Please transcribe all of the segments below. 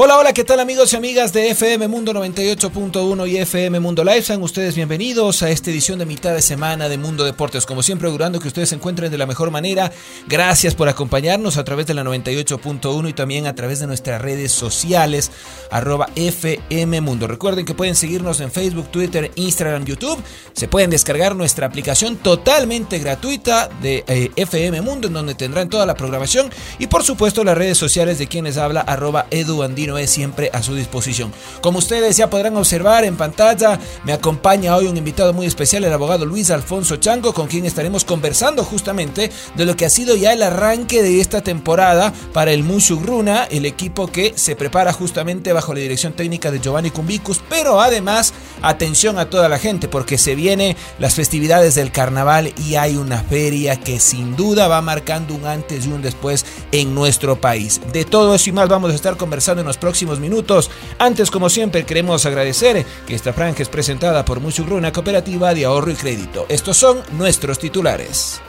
Hola, hola, ¿qué tal amigos y amigas de FM Mundo 98.1 y FM Mundo Live? Sean ustedes bienvenidos a esta edición de mitad de semana de Mundo Deportes. Como siempre, augurando que ustedes se encuentren de la mejor manera. Gracias por acompañarnos a través de la 98.1 y también a través de nuestras redes sociales, arroba FM Mundo. Recuerden que pueden seguirnos en Facebook, Twitter, Instagram, YouTube. Se pueden descargar nuestra aplicación totalmente gratuita de eh, FM Mundo, en donde tendrán toda la programación y por supuesto las redes sociales de quienes habla, arroba Edu Es siempre a su disposición. Como ustedes ya podrán observar en pantalla, me acompaña hoy un invitado muy especial, el abogado Luis Alfonso Chango, con quien estaremos conversando justamente de lo que ha sido ya el arranque de esta temporada para el Mushugruna, el equipo que se prepara justamente bajo la dirección técnica de Giovanni Cumbicus, pero además atención a toda la gente porque se vienen las festividades del carnaval y hay una feria que sin duda va marcando un antes y un después en nuestro país. De todo eso y más vamos a estar conversando en los próximos minutos. Antes, como siempre, queremos agradecer que esta franja es presentada por Muchugruna Cooperativa de Ahorro y Crédito. Estos son nuestros titulares.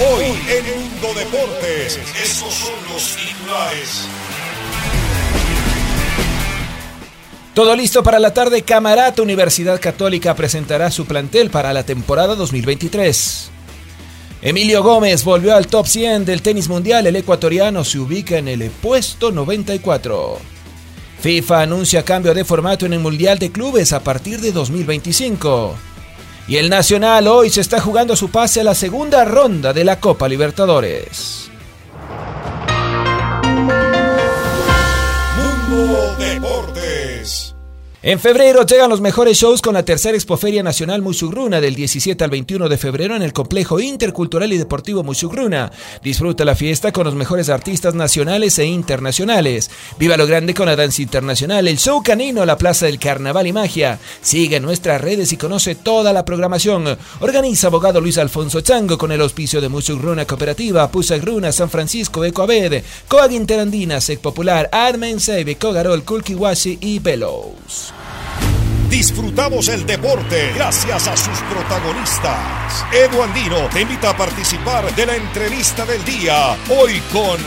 Hoy en Mundo Deportes, estos son los titulares. Todo listo para la tarde. Camarata Universidad Católica presentará su plantel para la temporada 2023. Emilio Gómez volvió al top 100 del tenis mundial. El ecuatoriano se ubica en el puesto 94. FIFA anuncia cambio de formato en el Mundial de Clubes a partir de 2025. Y el Nacional hoy se está jugando su pase a la segunda ronda de la Copa Libertadores. En febrero llegan los mejores shows con la tercera Expoferia Nacional Musugruna del 17 al 21 de febrero en el Complejo Intercultural y Deportivo Musugruna. Disfruta la fiesta con los mejores artistas nacionales e internacionales. Viva lo grande con la danza internacional, el show canino, la Plaza del Carnaval y Magia. Sigue nuestras redes y conoce toda la programación. Organiza abogado Luis Alfonso Chango con el auspicio de Musugruna Cooperativa, Pusagruna, San Francisco, Ecoabed, Coag Interandina, Sec Popular, Armen Seibe, Cogarol, Kulkiwashi y Velos. Disfrutamos el deporte gracias a sus protagonistas. Edu Andino te invita a participar de la entrevista del día. Hoy con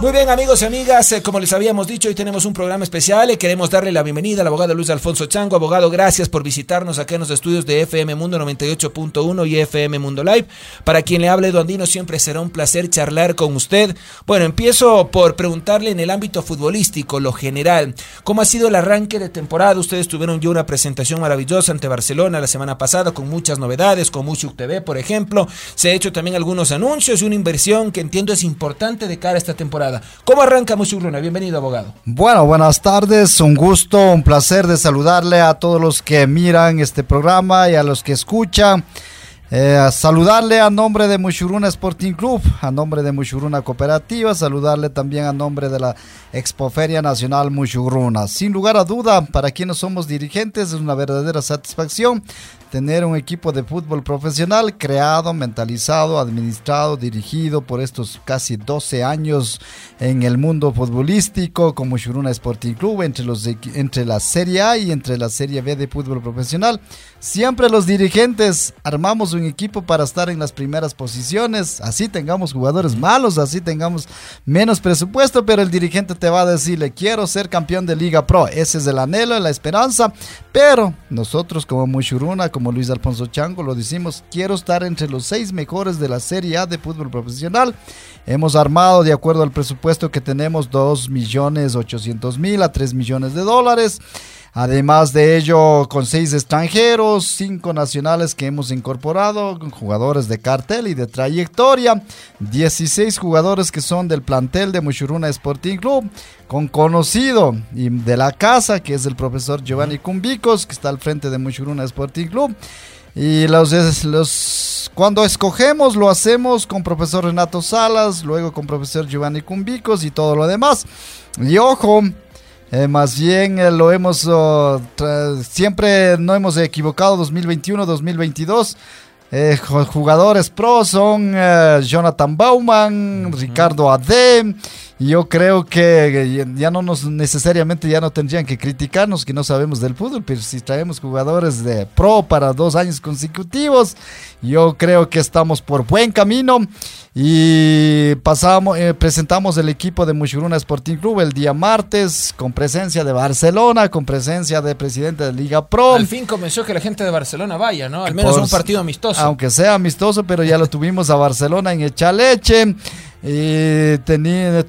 muy bien amigos y amigas, eh, como les habíamos dicho, hoy tenemos un programa especial y queremos darle la bienvenida al abogado Luis Alfonso Chango. Abogado, gracias por visitarnos acá en los estudios de FM Mundo 98.1 y FM Mundo Live. Para quien le hable Andino, siempre será un placer charlar con usted. Bueno, empiezo por preguntarle en el ámbito futbolístico, lo general, ¿cómo ha sido el arranque de temporada? Ustedes tuvieron ya una presentación maravillosa ante Barcelona la semana pasada con muchas novedades, con Muchuk TV, por ejemplo. Se ha hecho también algunos anuncios y una inversión que entiendo es importante de cara a esta temporada. ¿Cómo arranca Muchugruna? Bienvenido, abogado. Bueno, buenas tardes, un gusto, un placer de saludarle a todos los que miran este programa y a los que escuchan. Eh, saludarle a nombre de Mushuruna Sporting Club, a nombre de Mushuruna Cooperativa, saludarle también a nombre de la Expoferia Nacional Mushuruna. Sin lugar a duda, para quienes somos dirigentes es una verdadera satisfacción tener un equipo de fútbol profesional creado, mentalizado, administrado, dirigido por estos casi 12 años en el mundo futbolístico como Shuruna Sporting Club, entre, los, entre la Serie A y entre la Serie B de fútbol profesional. Siempre los dirigentes armamos un equipo para estar en las primeras posiciones, así tengamos jugadores malos, así tengamos menos presupuesto, pero el dirigente te va a decirle, quiero ser campeón de Liga Pro. Ese es el anhelo, la esperanza, pero nosotros como Mushuruna, como Luis Alfonso Chango, lo decimos, quiero estar entre los seis mejores de la Serie A de fútbol profesional. Hemos armado, de acuerdo al presupuesto que tenemos, 2 millones 800 mil a 3 millones de dólares. Además de ello, con seis extranjeros, cinco nacionales que hemos incorporado, jugadores de cartel y de trayectoria, 16 jugadores que son del plantel de Mushuruna Sporting Club, con conocido y de la casa, que es el profesor Giovanni Cumbicos, que está al frente de Mushuruna Sporting Club. Y los, los, cuando escogemos lo hacemos con profesor Renato Salas, luego con profesor Giovanni Cumbicos y todo lo demás. Y ojo, eh, más bien eh, lo hemos, oh, siempre no hemos equivocado 2021, 2022. Eh, jugadores pro son Jonathan Bauman, Ricardo Ade. Yo creo que ya no nos necesariamente ya no tendrían que criticarnos que no sabemos del fútbol, pero si traemos jugadores de pro para dos años consecutivos, yo creo que estamos por buen camino. Y pasamos, eh, presentamos el equipo de Mushuruna Sporting Club el día martes, con presencia de Barcelona, con presencia de presidente de Liga Pro. Al fin comenzó que la gente de Barcelona vaya, ¿no? Al menos un partido amistoso. Aunque sea amistoso, pero ya lo tuvimos a Barcelona en Echaleche. Y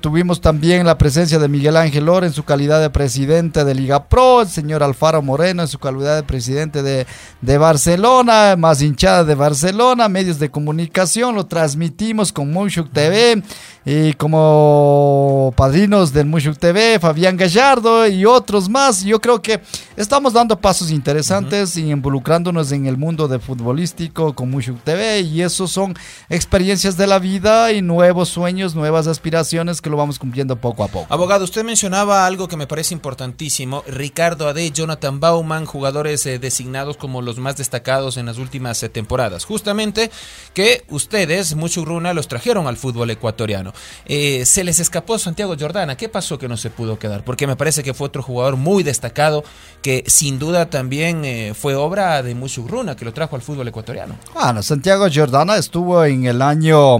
tuvimos también la presencia de Miguel Ángel Oro en su calidad de presidente de Liga Pro, el señor Alfaro Moreno en su calidad de presidente de, de Barcelona, más hinchada de Barcelona, medios de comunicación, lo transmitimos con Mushuk TV y como padrinos del Mushuk TV, Fabián Gallardo y otros más. Yo creo que estamos dando pasos interesantes y involucrándonos en el mundo de futbolístico con Mushuk TV y eso son experiencias de la vida y nuevos sueños, nuevas aspiraciones que lo vamos cumpliendo poco a poco. Abogado, usted mencionaba algo que me parece importantísimo. Ricardo Ade, Jonathan Bauman, jugadores eh, designados como los más destacados en las últimas eh, temporadas. Justamente que ustedes, mucho runa, los trajeron al fútbol ecuatoriano. Eh, se les escapó Santiago Jordana. ¿Qué pasó que no se pudo quedar? Porque me parece que fue otro jugador muy destacado que sin duda también fue obra de Runa que lo trajo al fútbol ecuatoriano. Bueno, Santiago Jordana estuvo en el año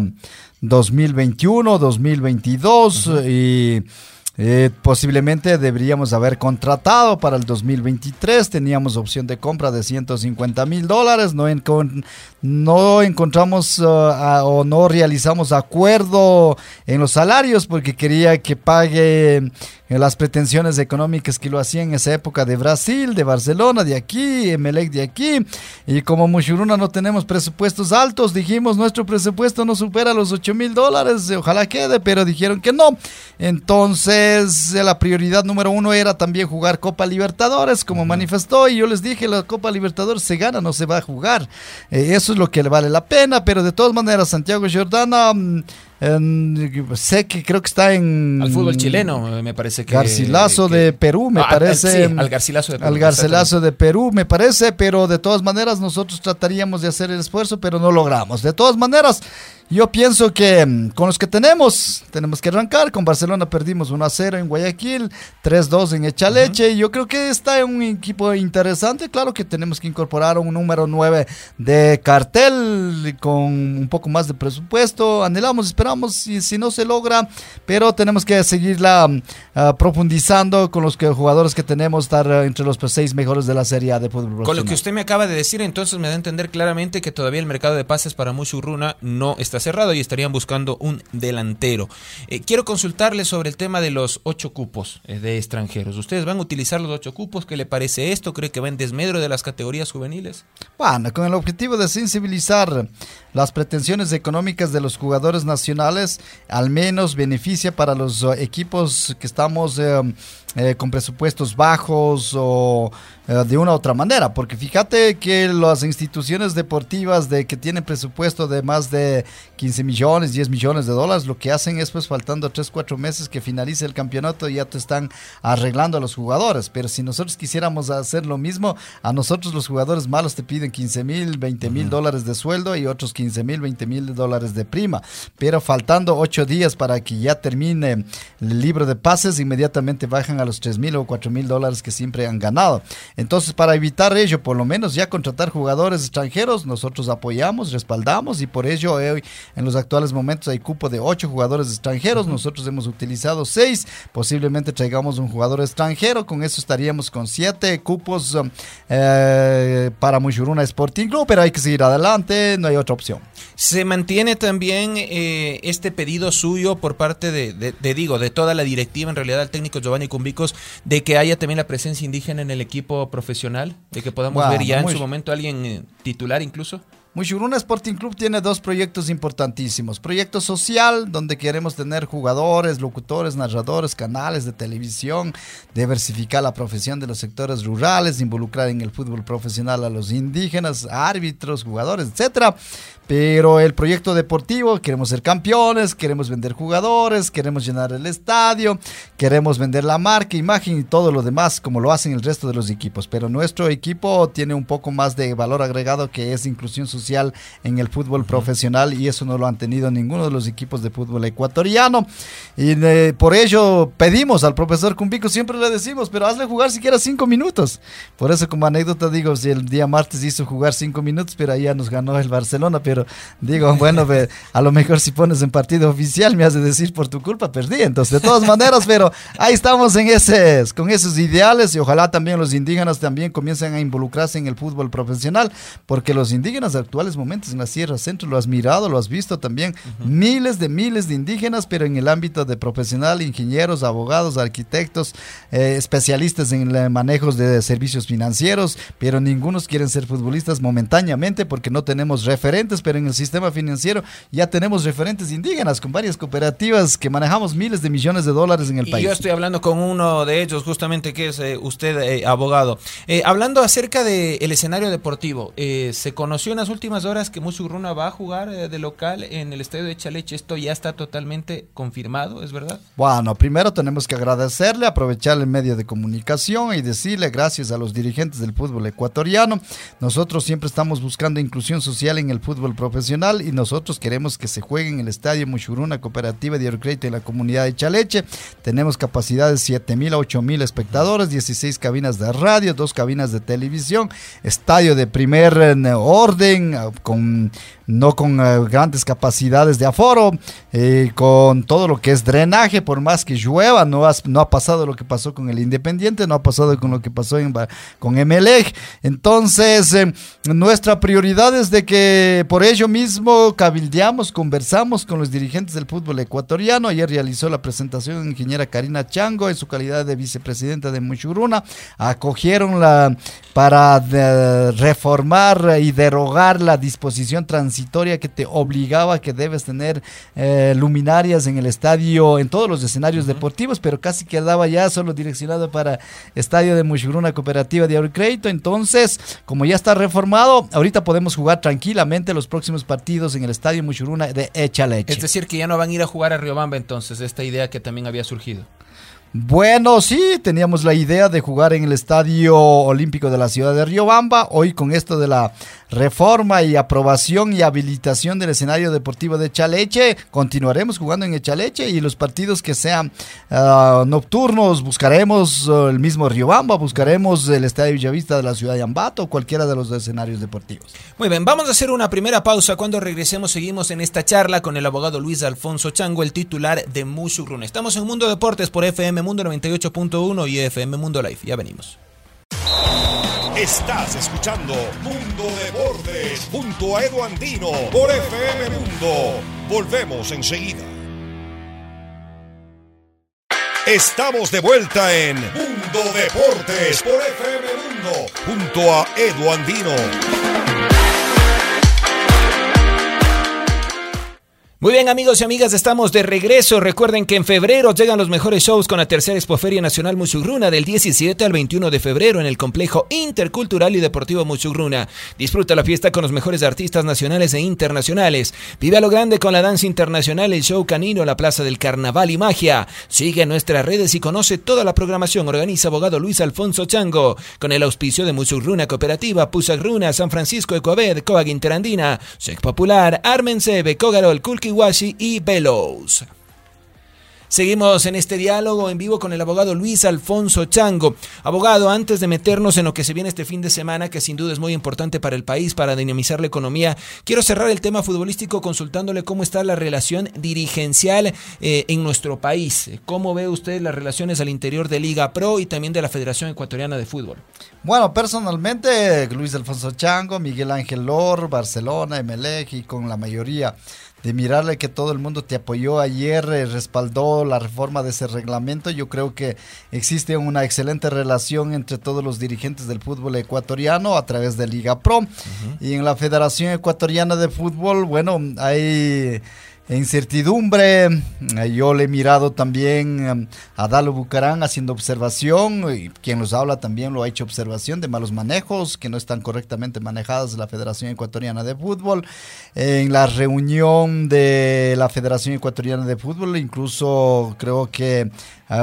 2021, 2022 y eh, posiblemente deberíamos haber contratado para el 2023. Teníamos opción de compra de 150 mil dólares. No, no encontramos uh, o no realizamos acuerdo en los salarios porque quería que pague las pretensiones económicas que lo hacían en esa época de Brasil, de Barcelona, de aquí, Emelec de aquí. Y como Mushuruna no tenemos presupuestos altos, dijimos nuestro presupuesto no supera los 8 mil dólares, ojalá quede, pero dijeron que no. Entonces la prioridad número uno era también jugar Copa Libertadores, como manifestó, y yo les dije, la Copa Libertadores se gana, no se va a jugar. Eh, eso es lo que le vale la pena, pero de todas maneras Santiago Jordana... Mm, sé que creo que está en. Al fútbol chileno, me parece que. Garcilaso de Perú, me ah, parece. al Garcilaso de Perú. Al Garcilaso de Perú, me parece, pero de todas maneras nosotros trataríamos de hacer el esfuerzo, pero no logramos. De todas maneras, yo pienso que mm, con los que tenemos, tenemos que arrancar. Con Barcelona perdimos 1 a 0 en Guayaquil, 3-2 en Echaleche. Yo creo que está en un equipo interesante. Claro que tenemos que incorporar un número 9 de cartel con un poco más de presupuesto. Anhelamos, esperamos, y si no se logra, pero tenemos que seguirla mm, ah, profundizando con los que, jugadores que tenemos, estar ah, entre los seis mejores de la Serie A de fútbol. Con lo que usted me acaba de decir, entonces me da a entender claramente que todavía el mercado de pases para Mushuruna no está cerrado y estarían buscando un delantero. Eh, quiero consultarle sobre el tema de los ocho cupos eh, de extranjeros. ¿Ustedes van a utilizar los ocho cupos? ¿Qué le parece esto? ¿Cree que va en desmedro de las categorías juveniles? Bueno, con el objetivo de sensibilizar las pretensiones económicas de los jugadores nacionales, al menos beneficia para los eh, equipos que estamos con presupuestos bajos o de una u otra manera, porque fíjate que las instituciones deportivas de que tienen presupuesto de más de 15 millones, 10 millones de dólares, lo que hacen es pues faltando 3, 4 meses que finalice el campeonato ya te están arreglando a los jugadores. Pero si nosotros quisiéramos hacer lo mismo, a nosotros los jugadores malos te piden 15 mil, 20 mil dólares de sueldo y otros 15 mil, 20 mil dólares de prima. Pero faltando 8 días para que ya termine el libro de pases, inmediatamente bajan a los 3 mil o 4 mil dólares que siempre han ganado. Entonces, para evitar ello, por lo menos ya contratar jugadores extranjeros, nosotros apoyamos, respaldamos y por ello hoy en los actuales momentos hay cupo de ocho jugadores extranjeros. Nosotros hemos utilizado seis. Posiblemente traigamos un jugador extranjero. Con eso estaríamos con siete cupos um, eh, para Mushuruna Sporting Club, pero hay que seguir adelante, no hay otra opción. Se mantiene también eh, este pedido suyo por parte de, de, digo, de toda la directiva, en realidad el técnico Giovanni De que haya también la presencia indígena en el equipo profesional, de que podamos ver ya en su momento alguien eh, titular incluso. Mushuruna Sporting Club tiene dos proyectos importantísimos. Proyecto social, donde queremos tener jugadores, locutores, narradores, canales de televisión, diversificar la profesión de los sectores rurales, involucrar en el fútbol profesional a los indígenas, árbitros, jugadores, etcétera. Pero el proyecto deportivo, queremos ser campeones, queremos vender jugadores, queremos llenar el estadio, queremos vender la marca, imagen y todo lo demás, como lo hacen el resto de los equipos. Pero nuestro equipo tiene un poco más de valor agregado que es inclusión social en el fútbol profesional y eso no lo han tenido ninguno de los equipos de fútbol ecuatoriano. Y eh, por ello pedimos al profesor Cumbico, siempre le decimos, pero hazle jugar siquiera cinco minutos. Por eso como anécdota digo, si el día martes hizo jugar cinco minutos, pero ahí ya nos ganó el Barcelona, pero digo, bueno, a lo mejor si pones en partido oficial me has de decir por tu culpa perdí. Entonces, de todas maneras, pero ahí estamos en ese, con esos ideales y ojalá también los indígenas también comiencen a involucrarse en el fútbol profesional, porque los indígenas actuales momentos en la Sierra Centro lo has mirado, lo has visto también, miles de miles de indígenas, pero en el ámbito de profesional, ingenieros, abogados, arquitectos, eh, especialistas en el manejo de servicios financieros, pero ningunos quieren ser futbolistas momentáneamente porque no tenemos referentes, pero en el sistema financiero ya tenemos referentes indígenas con varias cooperativas que manejamos miles de millones de dólares en el país. Yo estoy hablando con uno de ellos, justamente que es eh, usted, eh, abogado. Hablando acerca del escenario deportivo, se conoció en las últimas horas que Musurruna va a jugar de local en el estadio de Chaleche. Esto ya está totalmente confirmado, ¿es verdad? Bueno, primero tenemos que agradecerle, aprovechar el medio de comunicación y decirle gracias a los dirigentes del fútbol ecuatoriano. Nosotros siempre estamos buscando inclusión social en el fútbol profesional y nosotros queremos que se juegue en el estadio Mushuruna Cooperativa de Orcrédito en la comunidad de Chaleche. Tenemos capacidad de 7 mil a 8 mil espectadores, 16 cabinas de radio, dos cabinas de televisión, estadio de primer eh, orden, con no con eh, grandes capacidades de aforo, eh, con todo lo que es drenaje, por más que llueva, no, no ha pasado lo que pasó con el Independiente, no ha pasado con lo que pasó en, con MLEG. Entonces, nuestra prioridad es de que por ello mismo cabildeamos, conversamos con los dirigentes del fútbol ecuatoriano. Ayer realizó la presentación la ingeniera Karina Chango en su calidad de vicepresidenta de Muchuruna. Acogieron la para reformar y derogar la disposición transitoria que te obligaba que debes tener eh, luminarias en el estadio, en todos los escenarios deportivos, pero casi quedaba ya solo direccionado para estadio de Muchuruna Cooperativa de Crédito. Entonces, como ya está reformado, ahorita podemos jugar tranquilamente los próximos partidos en el Estadio Muchuruna de Echaleche. Es decir, que ya no van a ir a jugar a Riobamba entonces, esta idea que también había surgido. Bueno, sí, teníamos la idea de jugar en el Estadio Olímpico de la ciudad de Riobamba. Hoy con esto de la reforma y aprobación y habilitación del escenario deportivo de Chaleche. Continuaremos jugando en Chaleche y los partidos que sean ah, nocturnos buscaremos ah, el mismo Riobamba, buscaremos el Estadio Villavista de la ciudad de Ambato, cualquiera de los escenarios deportivos. Muy bien, vamos a hacer una primera pausa. Cuando regresemos seguimos en esta charla con el abogado Luis Alfonso Chango, el titular de Mushurun. Estamos en Mundo Deportes por FM Mundo 98.1 y FM Mundo Life. Ya venimos. Estás escuchando Mundo de Bordes junto a Edu Andino por FM Mundo. Volvemos enseguida. Estamos de vuelta en Mundo Deportes por FM Mundo junto a Edu Andino. Muy bien amigos y amigas, estamos de regreso. Recuerden que en febrero llegan los mejores shows con la tercera Expoferia Nacional Muchugruna del 17 al 21 de febrero en el complejo intercultural y deportivo Muchugruna. Disfruta la fiesta con los mejores artistas nacionales e internacionales. Vive a lo grande con la danza internacional, el show canino, la plaza del carnaval y magia. Sigue nuestras redes y conoce toda la programación. Organiza abogado Luis Alfonso Chango con el auspicio de Muchugruna Cooperativa, Pusagruna, San Francisco Ecuaved, Coag Interandina, Sec Popular, Armen Sebe, Cogarol, Kulki y Velos. Seguimos en este diálogo en vivo con el abogado Luis Alfonso Chango. Abogado, antes de meternos en lo que se viene este fin de semana, que sin duda es muy importante para el país, para dinamizar la economía, quiero cerrar el tema futbolístico consultándole cómo está la relación dirigencial eh, en nuestro país. ¿Cómo ve usted las relaciones al interior de Liga Pro y también de la Federación Ecuatoriana de Fútbol? Bueno, personalmente, Luis Alfonso Chango, Miguel Ángel Lor, Barcelona, Emelec y con la mayoría de mirarle que todo el mundo te apoyó ayer, eh, respaldó la reforma de ese reglamento. Yo creo que existe una excelente relación entre todos los dirigentes del fútbol ecuatoriano a través de Liga Pro. Y en la Federación Ecuatoriana de Fútbol, bueno, hay incertidumbre. Eh, yo le he mirado también eh, a Dalo Bucarán haciendo observación, y quien nos habla también lo ha hecho observación de malos manejos que no están correctamente manejadas la Federación Ecuatoriana de Fútbol. En la reunión de la Federación Ecuatoriana de Fútbol, incluso creo que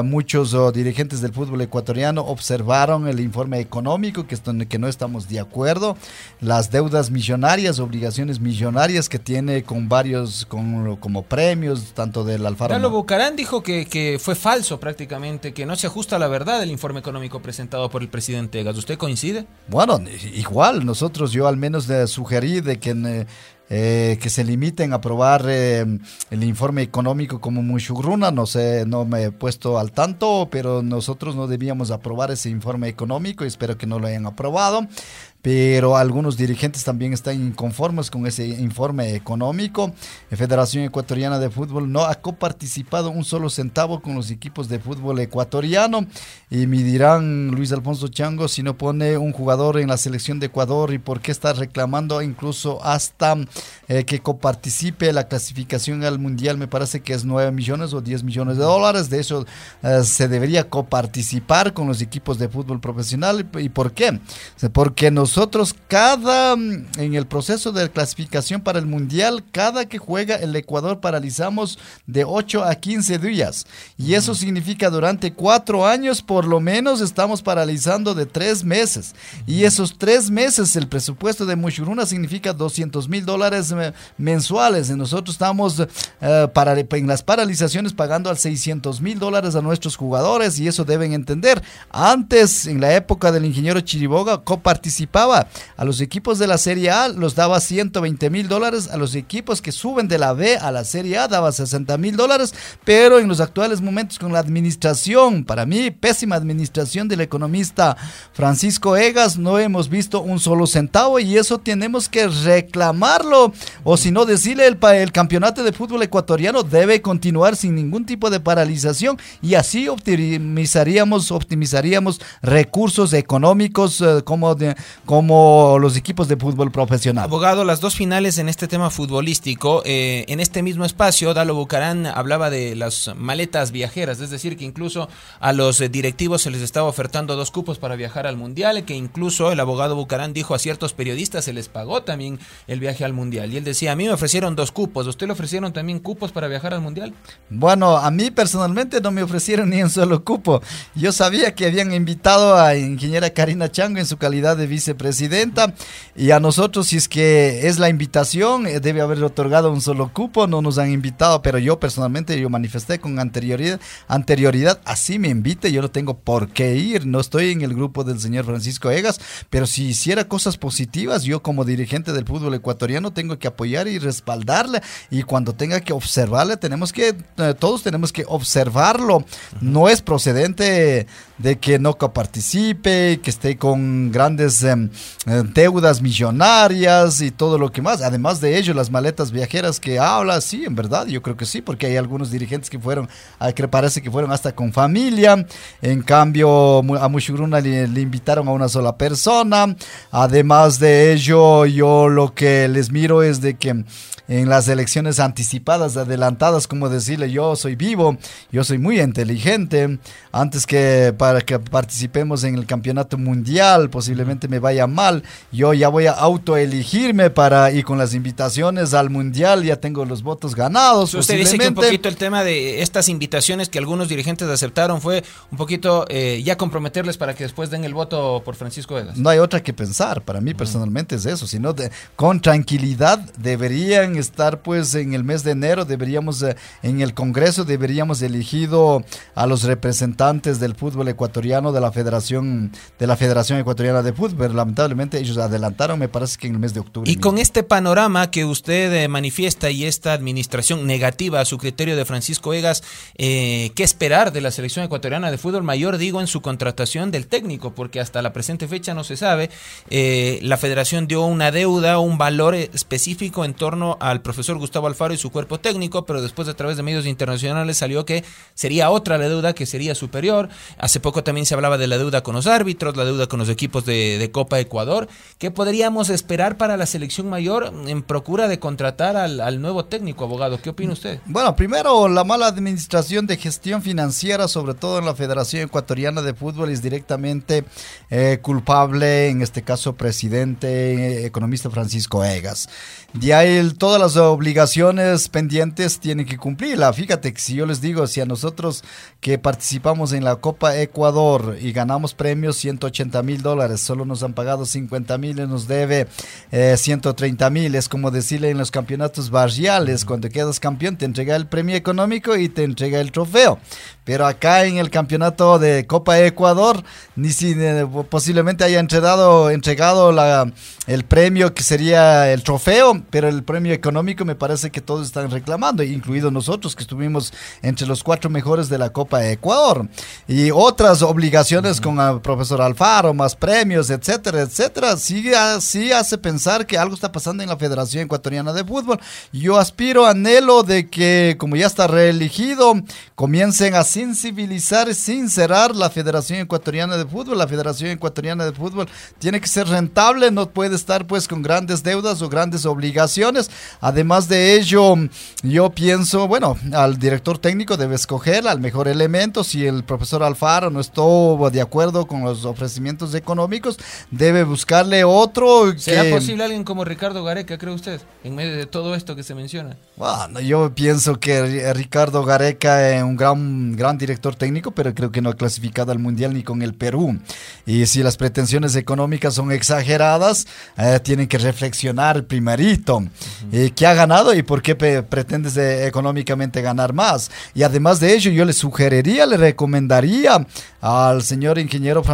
muchos oh, dirigentes del fútbol ecuatoriano observaron el informe económico, que, es donde, que no estamos de acuerdo, las deudas millonarias, obligaciones millonarias que tiene con varios, con, como premios, tanto del Alfaro. Carlos Bucarán dijo que, que fue falso prácticamente, que no se ajusta a la verdad el informe económico presentado por el presidente Egas. ¿Usted coincide? Bueno, igual, nosotros, yo al menos le sugerí de que... Eh, eh, que se limiten a aprobar eh, el informe económico como Mushugruna, no sé, no me he puesto al tanto, pero nosotros no debíamos aprobar ese informe económico y espero que no lo hayan aprobado pero algunos dirigentes también están inconformes con ese informe económico. Federación Ecuatoriana de Fútbol no ha coparticipado un solo centavo con los equipos de fútbol ecuatoriano y me dirán Luis Alfonso Chango si no pone un jugador en la selección de Ecuador y por qué está reclamando incluso hasta eh, que coparticipe la clasificación al mundial, me parece que es 9 millones o 10 millones de dólares, de eso eh, se debería coparticipar con los equipos de fútbol profesional y por qué? Porque nos nosotros cada, mm, en el proceso de clasificación para el Mundial, cada que juega el Ecuador paralizamos de 8 a 15 días. Y eso significa durante cuatro años por lo menos estamos paralizando de tres meses. Y esos tres meses el presupuesto de Mushuruna significa 200 mil dólares eh, mensuales. Y nosotros estamos eh, para, en las paralizaciones pagando al 600 mil dólares a nuestros jugadores y eso deben entender. Antes, en la época del ingeniero Chiriboga, coparticipaba a los equipos de la Serie A los daba 120 mil dólares, a los equipos que suben de la B a la Serie A daba 60 mil dólares, pero en los actuales momentos con la administración, para mí, pésima administración del economista Francisco Egas, no hemos visto un solo centavo y eso tenemos que reclamarlo, o si no decirle el, el campeonato de fútbol ecuatoriano debe continuar sin ningún tipo de paralización y así optimizaríamos, optimizaríamos recursos económicos eh, como, de, como los equipos de fútbol profesional. Abogado, las dos finales en este tema futbolístico, eh, en este mismo espacio, Dalo Bucarán hablaba de las maletas viajeras, es decir, que incluso a los directivos se les estaba ofertando dos cupos para viajar al Mundial, que incluso el abogado Bucarán dijo a ciertos periodistas se les pagó también el viaje al Mundial. Y él decía, a mí me ofrecieron dos cupos, ¿usted le ofrecieron también cupos para viajar al Mundial? Bueno, a mí personalmente no me ofrecieron ni un solo cupo. Yo sabía que habían invitado a ingeniera Karina Chango en su calidad de vicepresidenta. Presidenta. Y a nosotros, si es que es la invitación, eh, debe haber otorgado un solo cupo, no nos han invitado, pero yo personalmente, yo manifesté con anterioridad, anterioridad, así me invite, yo no tengo por qué ir, no estoy en el grupo del señor Francisco Egas, pero si hiciera cosas positivas, yo como dirigente del fútbol ecuatoriano tengo que apoyar y respaldarle, y cuando tenga que observarle, tenemos que, eh, todos tenemos que observarlo, no es procedente de que no participe, que esté con grandes em, eh, deudas millonarias y todo lo que más. Además de ello, las maletas viajeras que habla, sí, en verdad, yo creo que sí, porque hay algunos dirigentes que fueron, que parece que fueron hasta con familia. En cambio, a Mushugruna le, le invitaron a una sola persona. Además de ello, yo lo que les miro es de que en las elecciones anticipadas, adelantadas, como decirle, yo soy vivo, yo soy muy inteligente, antes que para que participemos en el campeonato mundial, posiblemente me vaya mal. Yo ya voy a autoelegirme para y con las invitaciones al mundial ya tengo los votos ganados. Usted dice que un poquito el tema de estas invitaciones que algunos dirigentes aceptaron fue un poquito eh, ya comprometerles para que después den el voto por Francisco Egas. No hay otra que pensar, para mí personalmente es eso, sino de, con tranquilidad deberían estar pues en el mes de enero, deberíamos eh, en el Congreso deberíamos elegido a los representantes del fútbol ecuatoriano de la Federación de la Federación Ecuatoriana de Fútbol, pero lamentablemente ellos adelantaron, me parece que en el mes de octubre. Y con este panorama que usted eh, manifiesta y esta administración negativa a su criterio de Francisco Egas, eh, ¿qué esperar de la selección ecuatoriana de fútbol mayor? Digo, en su contratación del técnico, porque hasta la presente fecha no se sabe. Eh, la federación dio una deuda, un valor específico en torno al profesor Gustavo Alfaro y su cuerpo técnico, pero después a través de medios internacionales salió que sería otra la deuda que sería superior. Hace poco también se hablaba de la deuda con los árbitros, la deuda con los equipos de, Copa Ecuador. ¿Qué podríamos esperar para la selección mayor en procura de contratar al, nuevo técnico, abogado? ¿Qué opina usted? Bueno, primero la mala administración de gestión financiera, sobre todo en la Federación Ecuatoriana de Fútbol, es directamente eh, culpable, en este caso presidente, eh, economista Francisco Egas. De ahí todas las obligaciones pendientes tienen que cumplirla. Fíjate que si yo les digo, si a nosotros que participamos en la Copa Ecuador y ganamos premios 180 mil dólares, solo nos han pagado 50 mil y nos debe 130 eh, mil. Es como decirle en los campeonatos barriales, cuando quedas campeón te entrega el premio económico y te entrega el trofeo. Pero acá en el campeonato de Copa Ecuador, ni si eh, posiblemente haya entregado, entregado la, el premio que sería el trofeo, pero el premio económico me parece que todos están reclamando, incluidos nosotros que estuvimos entre los cuatro mejores de la Copa Ecuador. Y otras obligaciones con el profesor Alfaro, más premios, etcétera, etcétera, sí, sí hace pensar que algo está pasando en la Federación Ecuatoriana de Fútbol. Yo aspiro, anhelo de que, como ya está reelegido, comiencen a sensibilizar, sincerar la Federación Ecuatoriana de Fútbol. La Federación Ecuatoriana de Fútbol tiene que ser rentable, no puede estar pues con grandes deudas o grandes obligaciones. Además de ello, yo pienso, bueno, al director técnico debe escoger al mejor elemento. Si el profesor Alfaro no estuvo de acuerdo con los ofrecimientos económicos, debe buscarle otro. ¿Será posible alguien como Ricardo Gareca, cree usted, en medio de todo esto que se menciona? Bueno, yo pienso que Ricardo Gareca es un gran, gran director técnico, pero creo que no ha clasificado al Mundial ni con el Perú. Y si las pretensiones económicas son exageradas, eh, tienen que reflexionar primerito. Eh, ¿Qué ha ganado y por qué pretendes económicamente ganar más? Y además de ello, yo le sugeriría, le recomendaría al señor ingeniero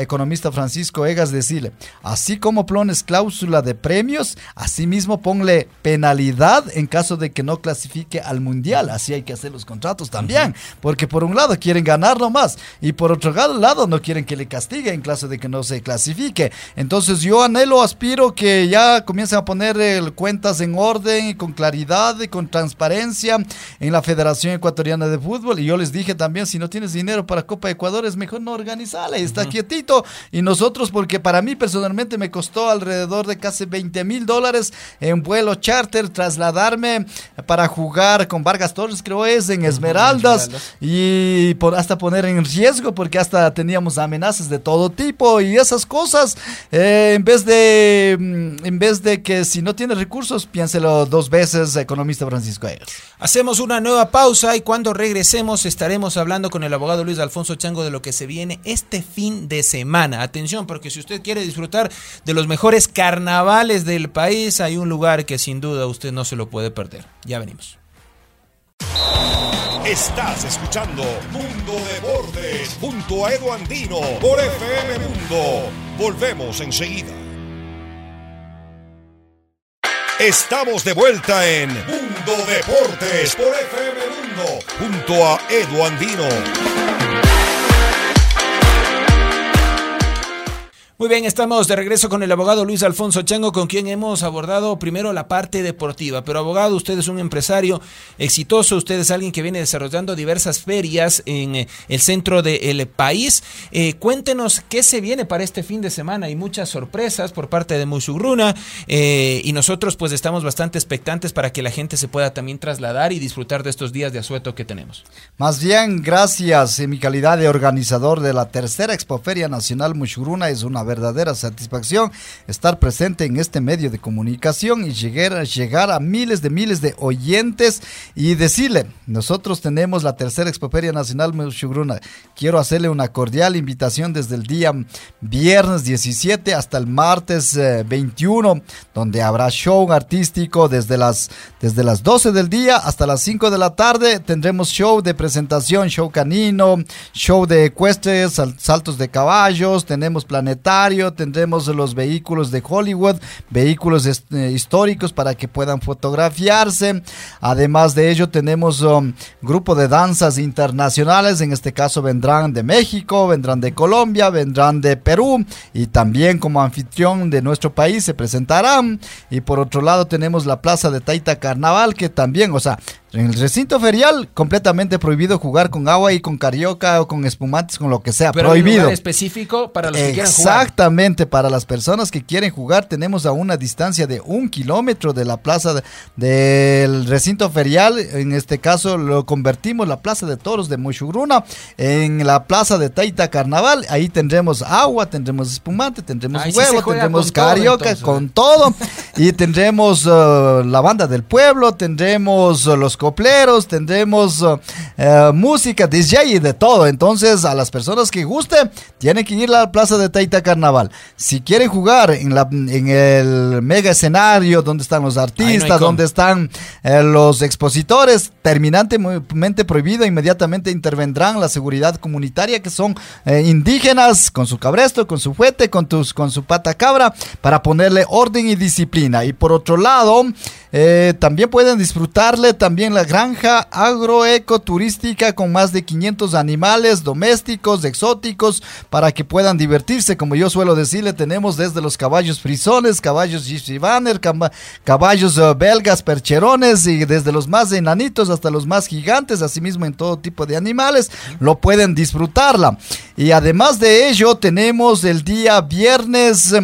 economista Francisco Egas decirle, así como pones cláusula de premios, asimismo ponle penalidad en caso de que no clasifique al mundial. Así hay que hacer los contratos también, porque por un lado quieren ganar nomás y por otro lado no quieren que le castigue en caso de que no se clasifique. Entonces yo anhelo, aspiro que ya comiencen a poner cuentas en orden con claridad y con transparencia en la Federación Ecuatoriana de Fútbol. Y yo les dije también, si no tienes dinero para Copa Ecuador, es mejor no organizarla y está quietito. Y nosotros, porque para mí personalmente me costó alrededor de casi 20 mil dólares en vuelo charter trasladarme para jugar con Vargas Torres, creo es, en Esmeraldas. Y por hasta poner en riesgo, porque hasta teníamos amenazas de todo tipo y esas cosas. Eh, en vez de mm, en vez de que si no tiene recursos, piénselo dos veces, economista Francisco Ayers. Hacemos una nueva pausa y cuando regresemos estaremos hablando con el abogado Luis Alfonso Chango de lo que se viene este fin de semana. Atención, porque si usted quiere disfrutar de los mejores carnavales del país, hay un lugar que sin duda usted no se lo puede perder. Ya venimos. Estás escuchando Mundo de junto a Edu Andino por FM Mundo. Volvemos enseguida. Estamos de vuelta en Mundo Deportes por FM Mundo junto a Edu Andino. Muy bien, estamos de regreso con el abogado Luis Alfonso Chango, con quien hemos abordado primero la parte deportiva. Pero abogado, usted es un empresario exitoso, usted es alguien que viene desarrollando diversas ferias en eh, el centro del país. Eh, cuéntenos qué se viene para este fin de semana. Hay muchas sorpresas por parte de Mushugruna eh, y nosotros pues estamos bastante expectantes para que la gente se pueda también trasladar y disfrutar de estos días de asueto que tenemos. Más bien, gracias en mi calidad de organizador de la tercera Expoferia Nacional Mushugruna. Es una verdadera satisfacción estar presente en este medio de comunicación y llegar, llegar a miles de miles de oyentes y decirle, nosotros tenemos la tercera Expoferia Nacional Mushugruna. Quiero hacerle una cordial invitación desde el día viernes 17 hasta el martes 21, eh, donde habrá show artístico desde las, desde las 12 del día hasta las 5 de la tarde. Tendremos show de presentación, show canino, show de ecuestres, saltos de caballos, tenemos planetario tendremos los vehículos de Hollywood, vehículos eh, históricos para que puedan fotografiarse. Además de ello, tenemos un um, grupo de danzas internacionales, en este caso vendrán de México, vendrán de Colombia, vendrán de Perú y también como anfitrión de nuestro país se presentarán. Y por otro lado tenemos la Plaza de Taita Carnaval, que también, o sea, en el recinto ferial, completamente prohibido jugar con agua y con carioca o con espumantes, con lo que sea. Pero prohibido. lugar específico para los que quieran jugar. Exactamente, para las personas que quieren jugar, tenemos a una distancia de un kilómetro de la plaza del recinto ferial. En este caso, lo convertimos la plaza de toros de Mochugruna en la plaza de Taita Carnaval. Ahí tendremos agua, tendremos espumante, tendremos huevo, tendremos carioca, con todo. y tendremos uh, la banda del pueblo, tendremos uh, los copleros, tendremos uh, uh, música, DJ y de todo. Entonces, a las personas que guste, tienen que ir a la plaza de Taita Carnaval. Si quieren jugar en, la, en el mega escenario, donde están los artistas, donde están eh, los expositores, terminantemente prohibido, inmediatamente intervendrán la seguridad comunitaria, que son eh, indígenas, con su cabresto, con su fuete, con, tus, con su pata cabra, para ponerle orden y disciplina. Y por otro lado, eh, también pueden disfrutarle también la granja agroecoturística con más de 500 animales domésticos, exóticos, para que puedan divertirse. Como yo suelo decirle, tenemos desde los caballos frisones, caballos yishivaner, caballos eh, belgas percherones y desde los más enanitos hasta los más gigantes, asimismo en todo tipo de animales, lo pueden disfrutarla. Y además de ello, tenemos el día viernes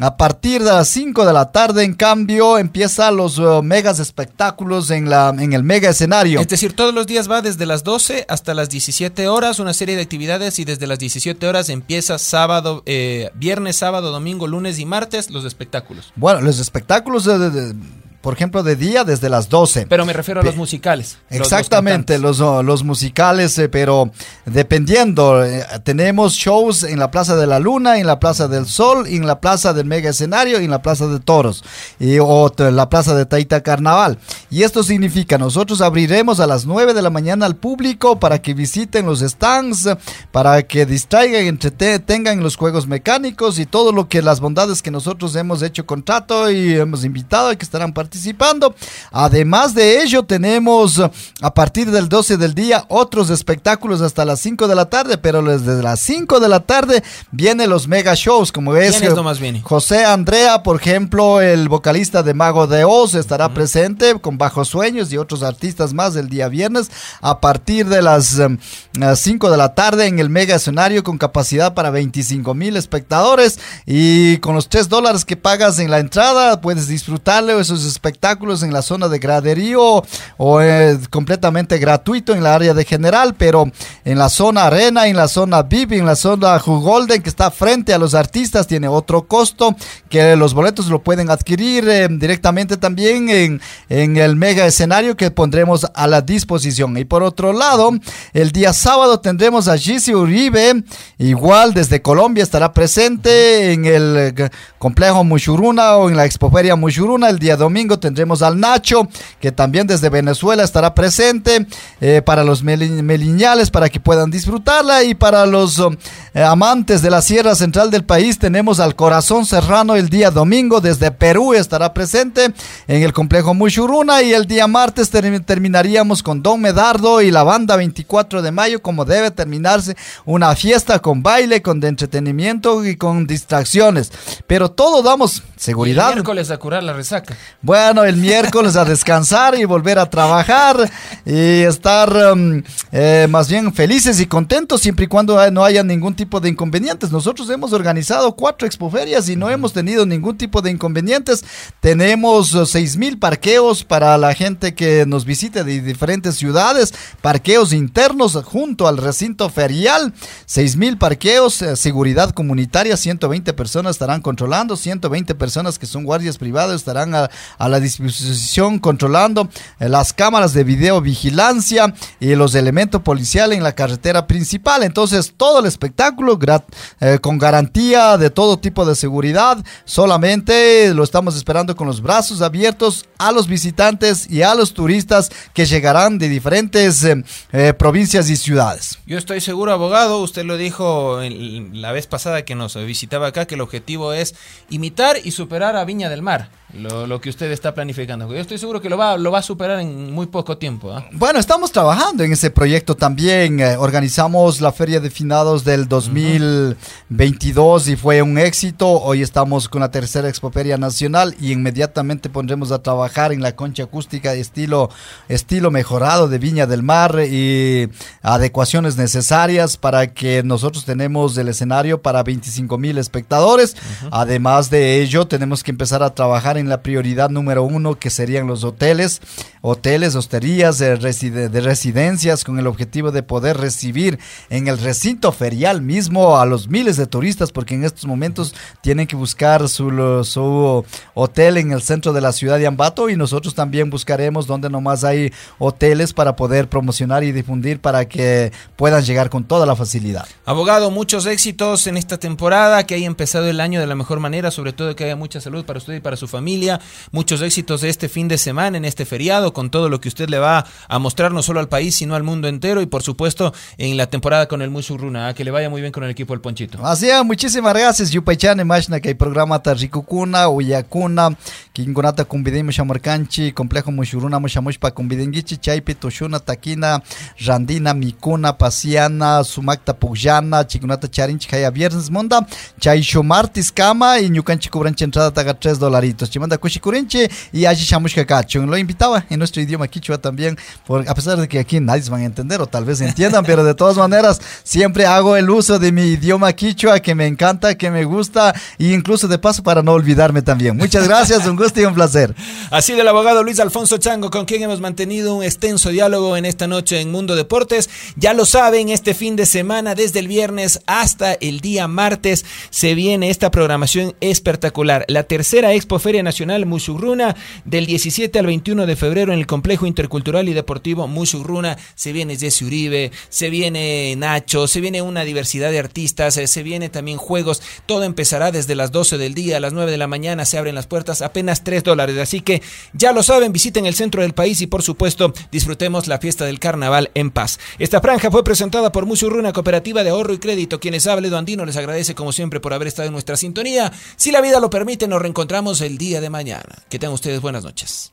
a partir de las 5 de la tarde, en cambio, empieza los uh, megas espectáculos en, la, en el mega escenario. Es decir, todos los días va desde las 12 hasta las 17 horas, una serie de actividades y desde las 17 horas empieza sábado, eh, viernes, sábado, domingo, lunes y martes los espectáculos. Bueno, los espectáculos de por ejemplo, de día desde las 12. Pero me refiero a los musicales. Exactamente, los, los, musicales, eh, pero dependiendo, eh, tenemos shows en la Plaza de la Luna, en la Plaza del Sol, en la Plaza del Mega Escenario y en la Plaza de Toros, y, o en la Plaza de Taita Carnaval. Y esto significa, nosotros abriremos a las 9 de la mañana al público para que visiten los stands, para que distraigan, entretengan los juegos mecánicos y todo lo que las bondades que nosotros hemos hecho contrato y hemos invitado y que estarán participando participando. Además de ello, tenemos a partir del 12 del día otros espectáculos hasta las 5 de la tarde, pero desde las 5 de la tarde vienen los mega shows, como es, José Andrea, por ejemplo, el vocalista de Mago de Oz, estará presente con Bajos Sueños y otros artistas más el día viernes a partir de las 5 de la tarde en el mega escenario con capacidad para 25 mil espectadores y con los 3 dólares que pagas en la entrada puedes disfrutarle esos espectáculos espectáculos en la zona de graderío o es completamente gratuito en la área de general, pero en la zona arena, en la zona VIP, en la zona Golden que está frente a los artistas tiene otro costo que los boletos lo pueden adquirir eh, directamente también en, en el mega escenario que pondremos a la disposición. Y por otro lado, el día sábado tendremos a Gisi Uribe, igual desde Colombia estará presente en el complejo Mushuruna o en la expoferia Mushuruna el día domingo tendremos al Nacho, que también desde Venezuela estará presente, eh, para los meliñales, para que puedan disfrutarla, y para los um, eh, amantes de la Sierra Central del país, tenemos al Corazón Serrano el día domingo desde Perú estará presente en el complejo Mushuruna y el día martes terminaríamos con Don Medardo y la banda 24 de mayo como debe terminarse una fiesta con baile, con de entretenimiento y con distracciones. Pero todo damos seguridad. el miércoles a curar la resaca. Bueno, el miércoles a descansar y volver a trabajar y estar um, eh, más bien felices y contentos siempre y cuando no haya ningún tipo de inconvenientes. Nosotros hemos organizado cuatro expoferias y no hemos tenido ningún tipo de inconvenientes. Tenemos seis mil parqueos para la gente que nos visite de diferentes ciudades, parqueos internos junto al recinto ferial, seis mil parqueos, eh, seguridad comunitaria, 120 personas estarán controlando, 120 personas que son guardias privados estarán a, la disposición controlando eh, las cámaras de videovigilancia y los elementos policiales en la carretera principal. Entonces, todo el espectáculo eh, con garantía de todo tipo de seguridad. Solamente lo estamos esperando con los brazos abiertos a los visitantes y a los turistas que llegarán de diferentes eh, provincias y ciudades. Yo estoy seguro, abogado, usted lo dijo la vez pasada que nos visitaba acá, que el objetivo es imitar y superar a Viña del Mar. Lo, que usted está planificando. Yo estoy seguro que lo va, lo va a superar en muy poco tiempo. ¿ah? Bueno, estamos trabajando en ese proyecto también. Eh, organizamos la Feria de Finados del 2022 y fue un éxito. Hoy estamos con la tercera Expoferia Nacional y inmediatamente pondremos a trabajar en la concha acústica estilo, estilo mejorado de Viña del Mar y adecuaciones necesarias para que nosotros tenemos el escenario para 25 mil espectadores. Además de ello, tenemos que empezar a trabajar en en la prioridad número uno, que serían los hoteles, hoteles, hosterías de, residencias, con el objetivo de poder recibir en el recinto ferial mismo a los miles de turistas, porque en estos momentos tienen que buscar su, su hotel en el centro de la ciudad de Ambato y nosotros también buscaremos donde nomás hay hoteles para poder promocionar y difundir para que puedan llegar con toda la facilidad. Abogado, muchos éxitos en esta temporada, que haya empezado el año de la mejor manera, sobre todo que haya mucha salud para usted y para su familia Muchos éxitos este fin de semana, en este feriado, con todo lo que usted le va a mostrar no solo al país, sino al mundo entero y por supuesto en la temporada con el Musurruna. Que le vaya muy bien con el equipo del Ponchito. Así es, muchísimas gracias. Yupaychane, Mashna, que hay programa Tarricukuna, Uyakuna, Kingunata Kumbidin Shamarkanchi, Complejo Mushuruna, Mushamushpa Kumbidengichi, Chaipi, Toshuna, Taquina, Randina, Mikuna, Pasiana, Sumakta Pujana, Chikunata Charinchi, Jaya Viernes Monda, Chaisho Martis Kama y Ñukanchi Cubranchi entrada taga 3 dolaritos. Chimanda Kushikurinche y Ashi Shamushka Kachun. Lo invitaba en nuestro idioma quichua también, por, a pesar de que aquí nadie van a entender o tal vez entiendan, pero de todas maneras siempre hago el uso de mi idioma quichua que me encanta, que me gusta e incluso de paso para no olvidarme también. Muchas gracias, un gusto y un placer. Así del abogado Luis Alfonso Chango, con quien hemos mantenido un extenso diálogo en esta noche en Mundo Deportes. Ya lo saben, este fin de semana, desde el viernes hasta el día martes, se viene esta programación espectacular. La tercera Expo Feria Nacional Musurruna del 17 al 21 de febrero en el Complejo Intercultural y Deportivo Musurruna. Se viene Jesse Uribe, se viene Nacho, se viene una diversidad de artistas, eh, se viene también juegos. Todo empezará desde las 12 del día a las 9 de la mañana. Se abren las puertas apenas 3 dólares. Así que ya lo saben, visiten el centro del país y por supuesto disfrutemos la fiesta del carnaval en paz. Esta franja fue presentada por Musurruna Cooperativa de Ahorro y Crédito. Quienes hable Andino les agradece como siempre por haber estado en nuestra sintonía. Si la vida lo permite, nos reencontramos el día de mañana. Que tengan ustedes buenas noches.